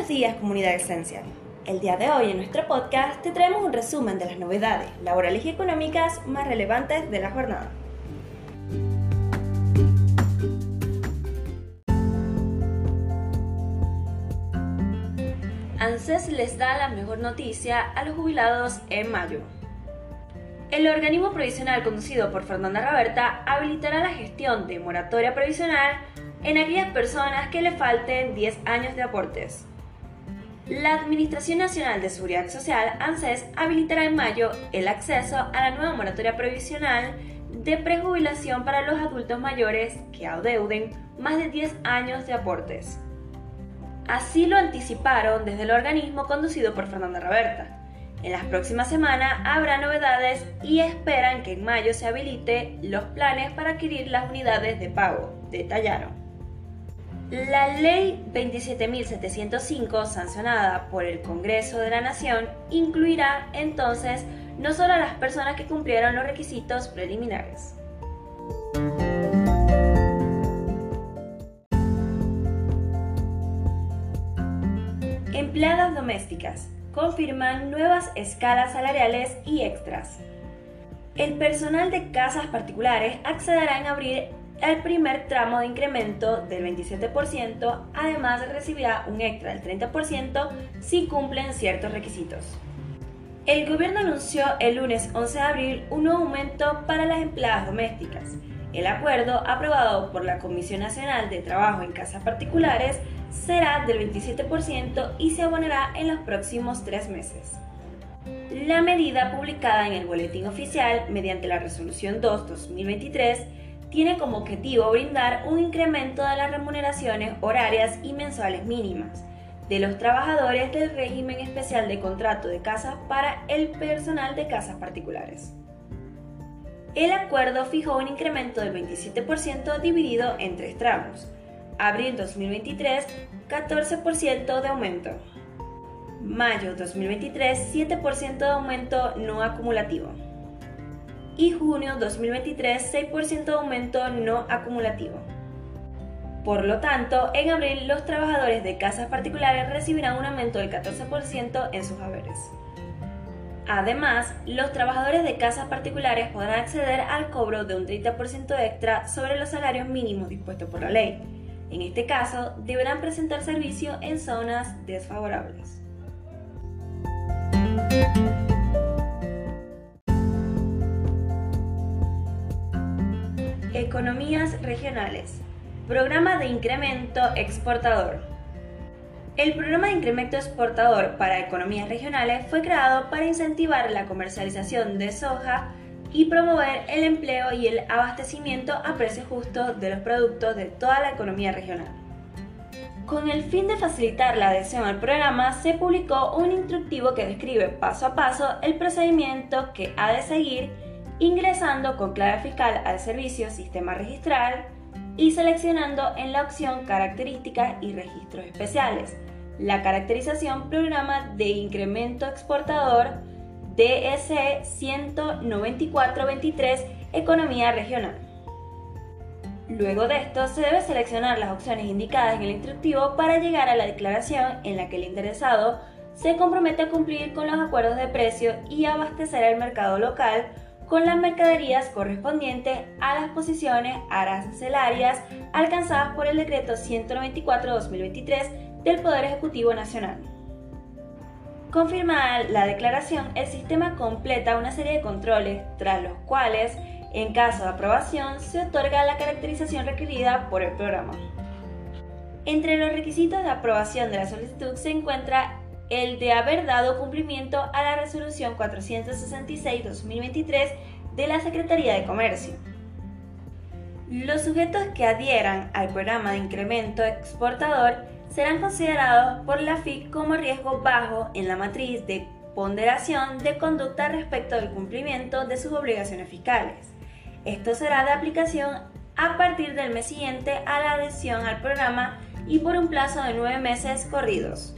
Buenos días comunidad Esencial. El día de hoy en nuestro podcast te traemos un resumen de las novedades laborales y económicas más relevantes de la jornada. ANSES les da la mejor noticia a los jubilados en mayo. El organismo provisional conducido por Fernanda Roberta habilitará la gestión de moratoria provisional en aquellas personas que le falten 10 años de aportes. La Administración Nacional de Seguridad Social, ANSES, habilitará en mayo el acceso a la nueva moratoria provisional de prejubilación para los adultos mayores que adeuden más de 10 años de aportes. Así lo anticiparon desde el organismo conducido por Fernanda Roberta. En las próximas semanas habrá novedades y esperan que en mayo se habilite los planes para adquirir las unidades de pago, detallaron. La ley 27.705, sancionada por el Congreso de la Nación, incluirá entonces no solo a las personas que cumplieron los requisitos preliminares. Empleadas domésticas confirman nuevas escalas salariales y extras. El personal de casas particulares accederá en abril al primer tramo de incremento del 27%, además recibirá un extra del 30% si cumplen ciertos requisitos. El gobierno anunció el lunes 11 de abril un nuevo aumento para las empleadas domésticas. El acuerdo, aprobado por la Comisión Nacional de Trabajo en Casas Particulares, será del 27% y se abonará en los próximos tres meses. La medida publicada en el Boletín Oficial mediante la Resolución 2-2023 tiene como objetivo brindar un incremento de las remuneraciones horarias y mensuales mínimas de los trabajadores del régimen especial de contrato de casas para el personal de casas particulares. El acuerdo fijó un incremento del 27% dividido en tres tramos, abril 2023, 14% de aumento. Mayo 2023, 7% de aumento no acumulativo. Y junio 2023, 6% de aumento no acumulativo. Por lo tanto, en abril los trabajadores de casas particulares recibirán un aumento del 14% en sus haberes. Además, los trabajadores de casas particulares podrán acceder al cobro de un 30% extra sobre los salarios mínimos dispuestos por la ley, en este caso, deberán presentar servicio en zonas desfavorables. Economías regionales. Programa de incremento exportador. El programa de incremento exportador para economías regionales fue creado para incentivar la comercialización de soja y promover el empleo y el abastecimiento a precios justos de los productos de toda la economía regional. Con el fin de facilitar la adhesión al programa, se publicó un instructivo que describe paso a paso el procedimiento que ha de seguir ingresando con clave fiscal al servicio Sistema Registral y seleccionando en la opción Características y Registros Especiales la caracterización Programa de Incremento Exportador DSE 19423 Economía Regional. Luego de esto, se debe seleccionar las opciones indicadas en el instructivo para llegar a la declaración en la que el interesado se compromete a cumplir con los acuerdos de precio y abastecer el mercado local con las mercaderías correspondientes a las posiciones arancelarias alcanzadas por el decreto 194-2023 del Poder Ejecutivo Nacional. Confirmada la declaración, el sistema completa una serie de controles, tras los cuales, en caso de aprobación, se otorga la caracterización requerida por el programa. Entre los requisitos de aprobación de la solicitud se encuentra el de haber dado cumplimiento a la resolución 466-2023 de la Secretaría de Comercio. Los sujetos que adhieran al programa de incremento exportador serán considerados por la FIC como riesgo bajo en la matriz de ponderación de conducta respecto del cumplimiento de sus obligaciones fiscales. Esto será de aplicación a partir del mes siguiente a la adhesión al programa y por un plazo de nueve meses corridos.